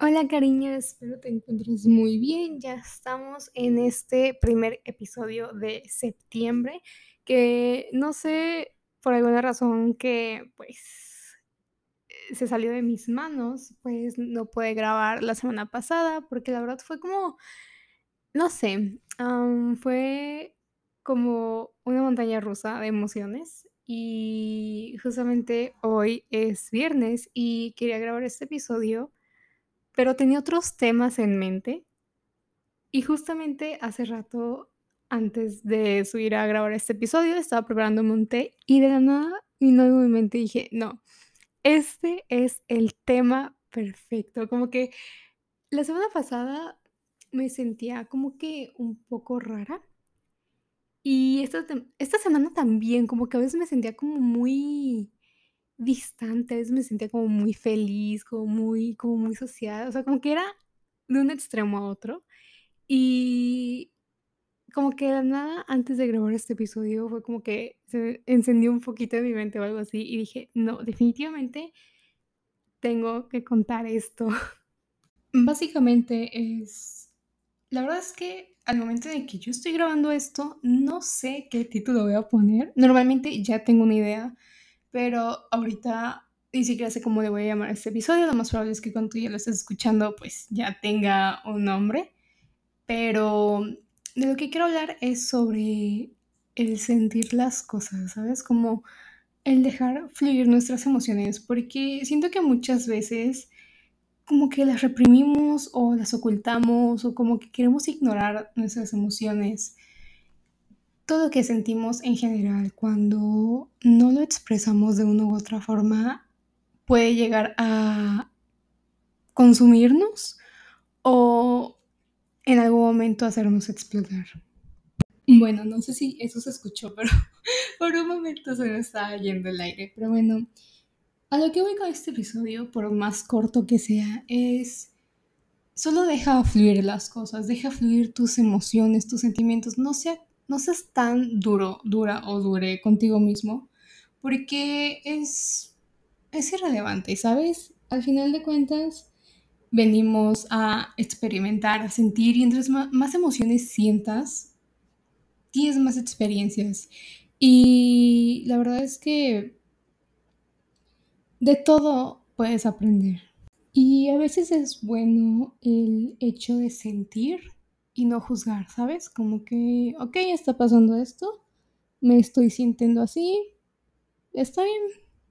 Hola cariño, espero te encuentres muy bien. Ya estamos en este primer episodio de septiembre, que no sé, por alguna razón que pues se salió de mis manos, pues no pude grabar la semana pasada, porque la verdad fue como, no sé, fue como una montaña rusa de emociones. Y justamente hoy es viernes y quería grabar este episodio pero tenía otros temas en mente, y justamente hace rato, antes de subir a grabar este episodio, estaba preparándome un té, y de la nada vino algo en mi mente y dije: "No, este es el tema perfecto". Como que la semana pasada me sentía como que un poco rara, y esta esta semana también, como que a veces me sentía como muy distante, a veces me sentía como muy feliz, como muy como muy social, o sea, como que era de un extremo a otro. Y como que de nada, antes de grabar este episodio, fue como que se encendió un poquito en mi mente o algo así, y dije: "No, definitivamente tengo que contar esto". Básicamente es la verdad es que al momento de que yo estoy grabando esto, no sé qué título voy a poner. Normalmente ya tengo una idea, pero ahorita ni siquiera sé cómo le voy a llamar a este episodio. Lo más probable es que cuando tú ya lo estés escuchando, pues ya tenga un nombre. Pero de lo que quiero hablar es sobre el sentir las cosas, ¿sabes? Como el dejar fluir nuestras emociones, porque siento que muchas veces como que las reprimimos o las ocultamos o como que queremos ignorar nuestras emociones. Todo lo que sentimos en general cuando no lo expresamos de una u otra forma puede llegar a consumirnos o en algún momento hacernos explotar. Bueno, no sé si eso se escuchó, pero por un momento se me estaba yendo el aire. Pero bueno, a lo que voy con este episodio, por más corto que sea, es solo deja fluir las cosas, deja fluir tus emociones, tus sentimientos. No, sea, no seas tan duro, dura o dure contigo mismo, porque es, es irrelevante, ¿sabes? Al final de cuentas, venimos a experimentar, a sentir, y entre más, más emociones sientas, tienes más experiencias. Y la verdad es que de todo puedes aprender. Y a veces es bueno el hecho de sentir y no juzgar, ¿sabes? Como que, ok, está pasando esto, me estoy sintiendo así, está bien,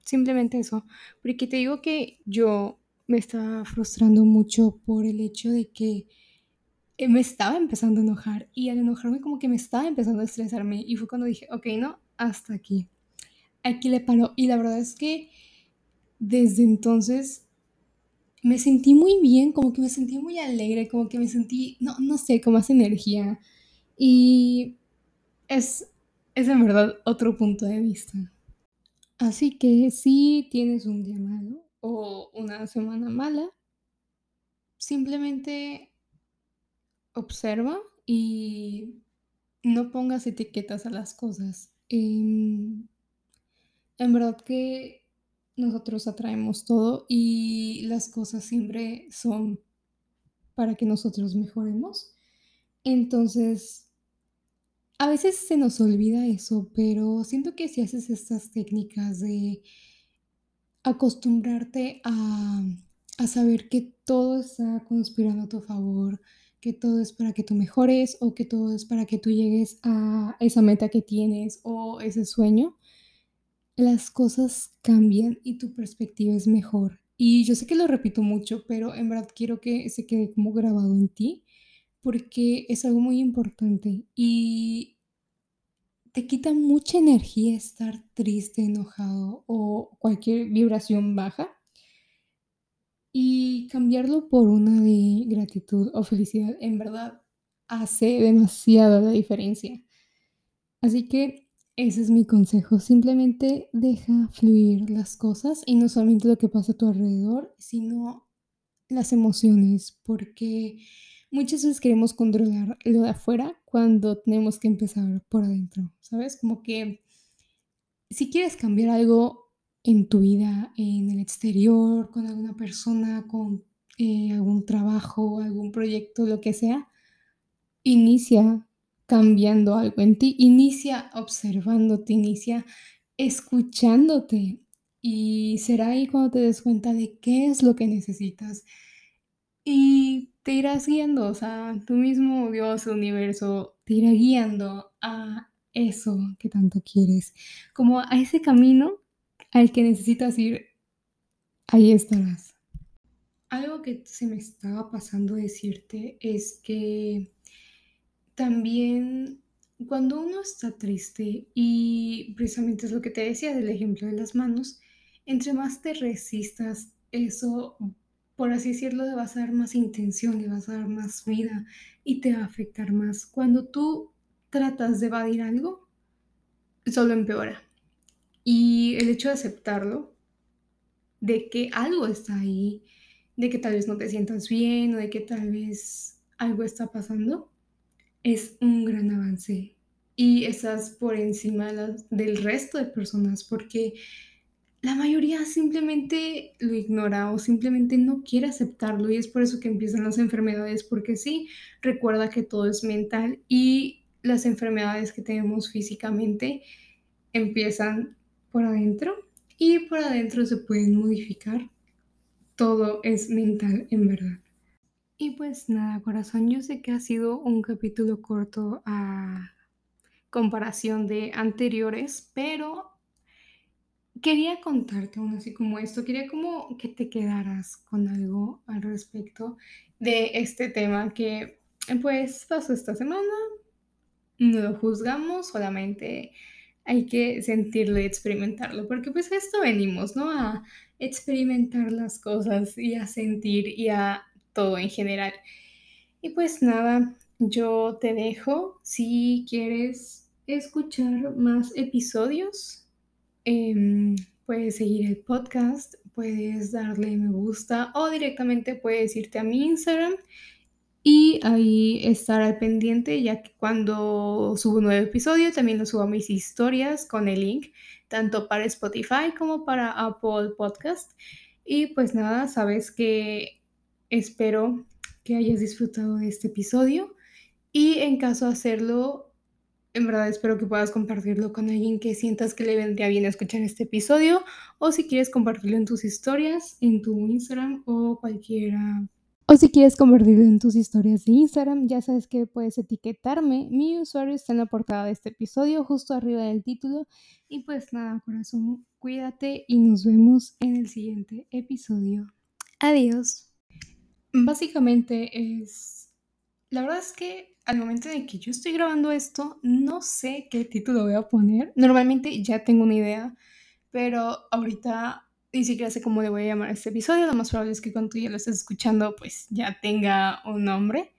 simplemente eso. Porque te digo que yo me estaba frustrando mucho por el hecho de que eh, me estaba empezando a enojar y al enojarme como que me estaba empezando a estresarme y fue cuando dije, ok, no, hasta aquí. Aquí le paro. Y la verdad es que desde entonces me sentí muy bien, como que me sentí muy alegre, como que me sentí, no, no sé, con más energía. Y es, es en verdad otro punto de vista. Así que si tienes un día malo o una semana mala, simplemente observa y no pongas etiquetas a las cosas. Em, en verdad que nosotros atraemos todo y las cosas siempre son para que nosotros mejoremos. Entonces, a veces se nos olvida eso, pero siento que si haces estas técnicas de acostumbrarte a, a saber que todo está conspirando a tu favor, que todo es para que tú mejores o que todo es para que tú llegues a esa meta que tienes o ese sueño, las cosas cambian y tu perspectiva es mejor. Y yo sé que lo repito mucho, pero en verdad quiero que se quede como grabado en ti, porque es algo muy importante y te quita mucha energía estar triste, enojado o cualquier vibración baja y cambiarlo por una de gratitud o felicidad en verdad hace demasiada la diferencia. Así que ese es mi consejo, simplemente deja fluir las cosas y no solamente lo que pasa a tu alrededor, sino las emociones, porque muchas veces queremos controlar lo de afuera cuando tenemos que empezar por adentro, ¿sabes? Como que si quieres cambiar algo en tu vida, en el exterior, con alguna persona, con eh, algún trabajo, algún proyecto, lo que sea, inicia cambiando algo en ti, inicia observándote, inicia escuchándote. Y será ahí cuando te des cuenta de qué es lo que necesitas. Y te irás guiando, o sea, tú mismo, Dios, universo, te irá guiando a eso que tanto quieres, como a ese camino al que necesitas ir, ahí estarás. Algo que se me estaba pasando decirte es que también cuando uno está triste, y precisamente es lo que te decía del ejemplo de las manos, entre más te resistas, eso, por así decirlo, le vas a dar más intención, le vas a dar más vida y te va a afectar más. Cuando tú tratas de evadir algo, solo empeora. Y el hecho de aceptarlo, de que algo está ahí, de que tal vez no te sientas bien o de que tal vez algo está pasando, es un gran avance. Y estás por encima del resto de personas porque la mayoría simplemente lo ignora o simplemente no quiere aceptarlo y es por eso que empiezan las enfermedades porque sí, recuerda que todo es mental y las enfermedades que tenemos físicamente empiezan por adentro y por adentro se pueden modificar. Todo es mental en verdad. Y pues nada, corazón, yo sé que ha sido un capítulo corto a comparación de anteriores, pero quería contarte aún así como esto, quería como que te quedaras con algo al respecto de este tema que pues pasó esta semana, no lo juzgamos, solamente hay que sentirlo y experimentarlo, porque pues a esto venimos, ¿no? A experimentar las cosas y a sentir y a todo en general. Y pues nada, yo te dejo. Si quieres escuchar más episodios, em, puedes seguir el podcast, puedes darle me gusta o directamente puedes irte a mi Instagram y ahí estar al pendiente ya que cuando subo un nuevo episodio también lo subo a mis historias con el link tanto para Spotify como para Apple Podcast. Y pues nada, sabes que Espero que hayas disfrutado de este episodio y en caso de hacerlo, en verdad espero que puedas compartirlo con alguien que sientas que le vendría bien escuchar este episodio o si quieres compartirlo en tus historias, en tu Instagram o cualquiera. O si quieres compartirlo en tus historias de Instagram, ya sabes que puedes etiquetarme. Mi usuario está en la portada de este episodio, justo arriba del título. Y pues nada, corazón, cuídate y nos vemos en el siguiente episodio. Adiós. Básicamente es, la verdad es que al momento en que yo estoy grabando esto, no sé qué título voy a poner. Normalmente ya tengo una idea, pero ahorita ni siquiera sé cómo le voy a llamar a este episodio. Lo más probable es que cuando tú ya lo estés escuchando, pues ya tenga un nombre.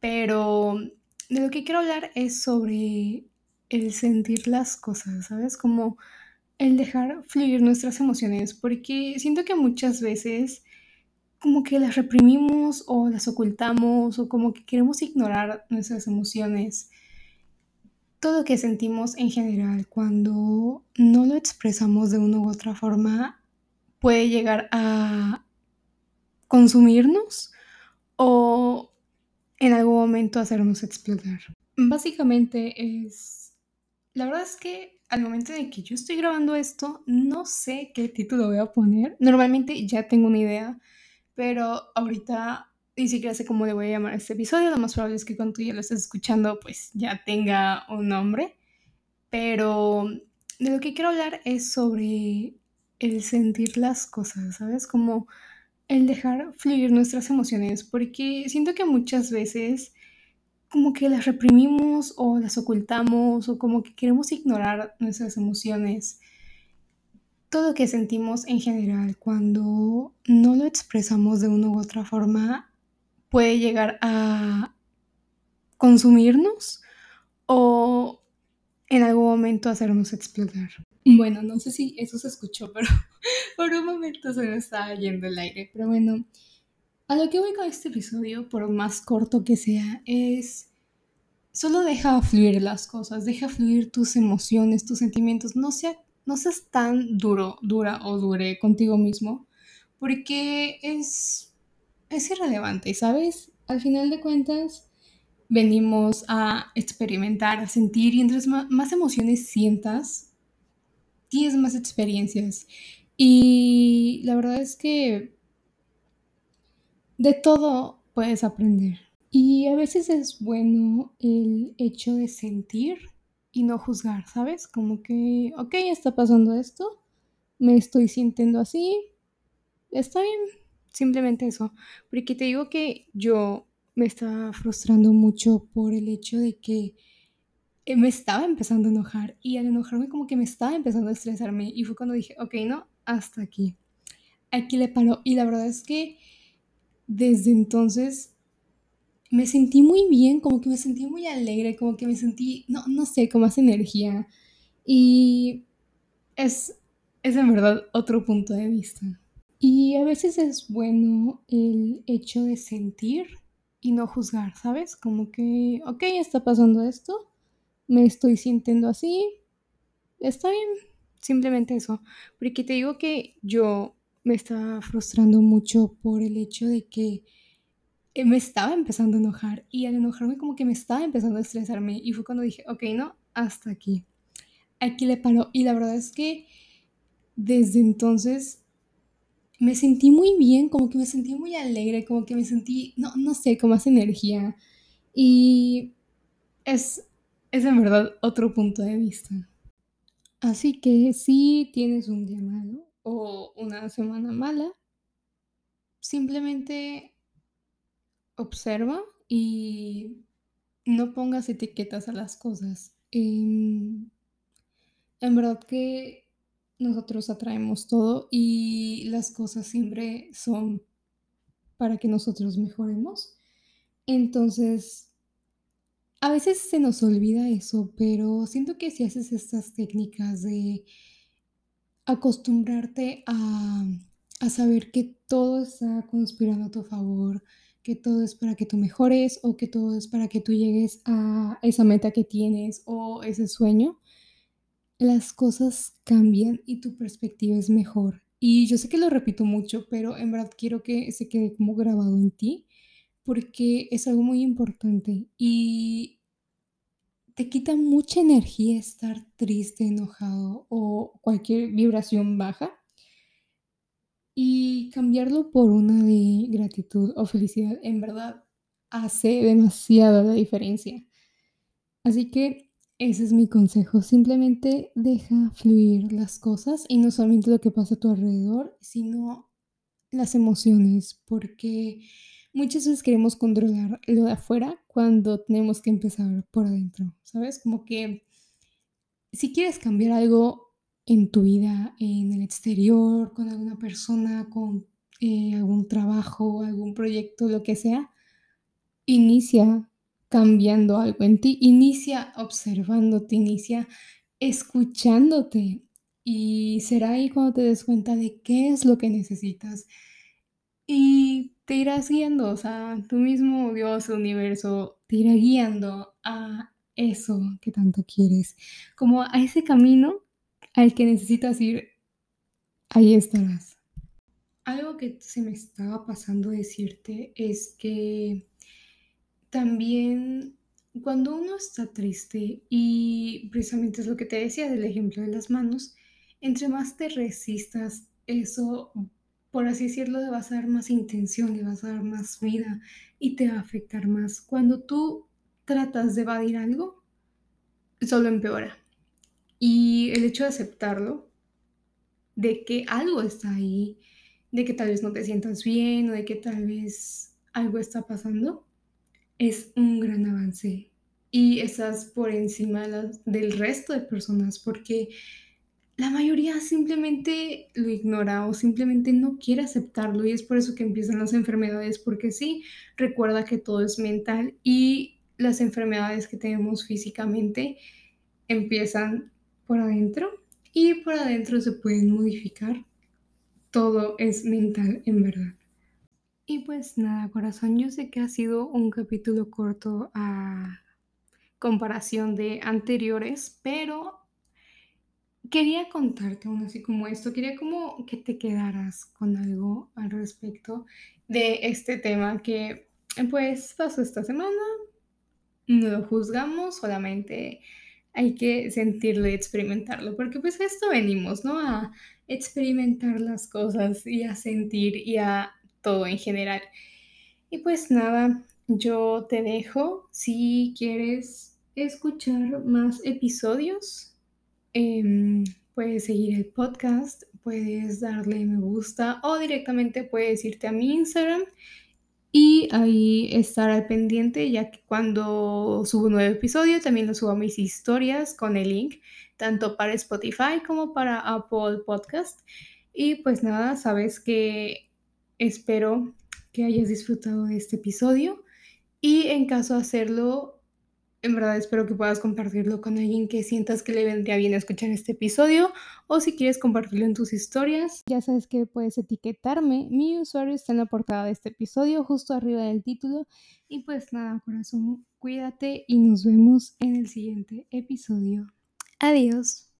Pero de lo que quiero hablar es sobre el sentir las cosas, ¿sabes? Como el dejar fluir nuestras emociones, porque siento que muchas veces como que las reprimimos o las ocultamos o como que queremos ignorar nuestras emociones. Todo lo que sentimos en general cuando no lo expresamos de una u otra forma puede llegar a consumirnos o en algún momento hacernos explotar. Básicamente es... La verdad es que al momento en que yo estoy grabando esto, no sé qué título voy a poner. Normalmente ya tengo una idea, pero ahorita ni siquiera sé cómo le voy a llamar a este episodio. Lo más probable es que cuando tú ya lo estés escuchando, pues ya tenga un nombre. Pero de lo que quiero hablar es sobre el sentir las cosas, ¿sabes? Como el dejar fluir nuestras emociones, porque siento que muchas veces como que las reprimimos o las ocultamos o como que queremos ignorar nuestras emociones todo lo que sentimos en general cuando no lo expresamos de una u otra forma puede llegar a consumirnos o en algún momento hacernos explotar. Bueno, no sé si eso se escuchó, pero por un momento se me estaba yendo el aire. Pero bueno, a lo que voy con este episodio, por más corto que sea, es solo deja fluir las cosas, deja fluir tus emociones, tus sentimientos, no sea no seas tan duro, dura o dure contigo mismo, porque es, es irrelevante, ¿sabes? Al final de cuentas, venimos a experimentar, a sentir y entre más, más emociones sientas, tienes más experiencias. Y la verdad es que de todo puedes aprender. Y a veces es bueno el hecho de sentir y no juzgar, ¿sabes? Como que, ok, está pasando esto, me estoy sintiendo así, está bien, simplemente eso. Porque te digo que yo me estaba frustrando mucho por el hecho de que eh, me estaba empezando a enojar y al enojarme como que me estaba empezando a estresarme y fue cuando dije, ok, no, hasta aquí. Aquí le paro. Y la verdad es que desde entonces me sentí muy bien, como que me sentí muy alegre, como que me sentí, no, no sé, con más energía. Y es, es en verdad otro punto de vista. Y a veces es bueno el hecho de sentir y no juzgar, ¿sabes? Como que, ok, está pasando esto, me estoy sintiendo así, está bien, simplemente eso. Porque te digo que yo me estaba frustrando mucho por el hecho de que me estaba empezando a enojar y al enojarme como que me estaba empezando a estresarme y fue cuando dije, ok, no, hasta aquí. Aquí le paro. Y la verdad es que desde entonces me sentí muy bien, como que me sentí muy alegre, como que me sentí, no, no sé, con más energía. Y es, es en verdad otro punto de vista. Así que si tienes un día malo o una semana mala, simplemente observa y no pongas etiquetas a las cosas. Em, en verdad que nosotros atraemos todo y las cosas siempre son para que nosotros mejoremos. Entonces, a veces se nos olvida eso, pero siento que si haces estas técnicas de acostumbrarte a, a saber que todo está conspirando a tu favor, que todo es para que tú mejores o que todo es para que tú llegues a esa meta que tienes o ese sueño, las cosas cambian y tu perspectiva es mejor. Y yo sé que lo repito mucho, pero en verdad quiero que se quede como grabado en ti porque es algo muy importante y te quita mucha energía estar triste, enojado o cualquier vibración baja y cambiarlo por una de gratitud o felicidad en verdad hace demasiada la diferencia. Así que ese es mi consejo, simplemente deja fluir las cosas y no solamente lo que pasa a tu alrededor, sino las emociones, porque muchas veces queremos controlar lo de afuera cuando tenemos que empezar por adentro, ¿sabes? Como que si quieres cambiar algo en tu vida, en el exterior, con alguna persona, con eh, algún trabajo, algún proyecto, lo que sea, inicia cambiando algo en ti, inicia observándote, inicia escuchándote. Y será ahí cuando te des cuenta de qué es lo que necesitas y te irás guiando, o sea, tú mismo, Dios, universo, te irá guiando a eso que tanto quieres, como a ese camino al que necesitas ir, ahí estarás. Algo que se me estaba pasando decirte es que también cuando uno está triste, y precisamente es lo que te decía del ejemplo de las manos, entre más te resistas, eso, por así decirlo, le vas a dar más intención, le vas a dar más vida y te va a afectar más. Cuando tú tratas de evadir algo, solo empeora. De aceptarlo, de que algo está ahí, de que tal vez no te sientas bien o de que tal vez algo está pasando, es un gran avance. Y estás por encima del resto de personas porque la mayoría simplemente lo ignora o simplemente no quiere aceptarlo y es por eso que empiezan las enfermedades porque sí, recuerda que todo es mental y las enfermedades que tenemos físicamente empiezan por adentro y por adentro se pueden modificar. Todo es mental en verdad. Y pues nada, corazón, yo sé que ha sido un capítulo corto a comparación de anteriores, pero quería contarte aún así como esto, quería como que te quedaras con algo al respecto de este tema que pues pasó esta semana. No lo juzgamos, solamente hay que sentirlo y experimentarlo, porque pues a esto venimos, ¿no? A experimentar las cosas y a sentir y a todo en general. Y pues nada, yo te dejo si quieres escuchar más episodios. em, puedes seguir el podcast, puedes darle me gusta o directamente puedes irte a mi Instagram y ahí estar pendiente, ya que cuando subo un nuevo episodio también lo subo a mis historias con el link, tanto para Spotify como para Apple Podcast. Y pues nada, sabes que espero que hayas disfrutado de este episodio y en caso de hacerlo, en verdad espero que puedas compartirlo con alguien que sientas que le vendría bien escuchar este episodio o si quieres compartirlo en tus historias. Ya sabes que puedes etiquetarme. Mi usuario está en la portada de este episodio, justo arriba del título. Y pues nada, corazón, cuídate y nos vemos en el siguiente episodio. Adiós.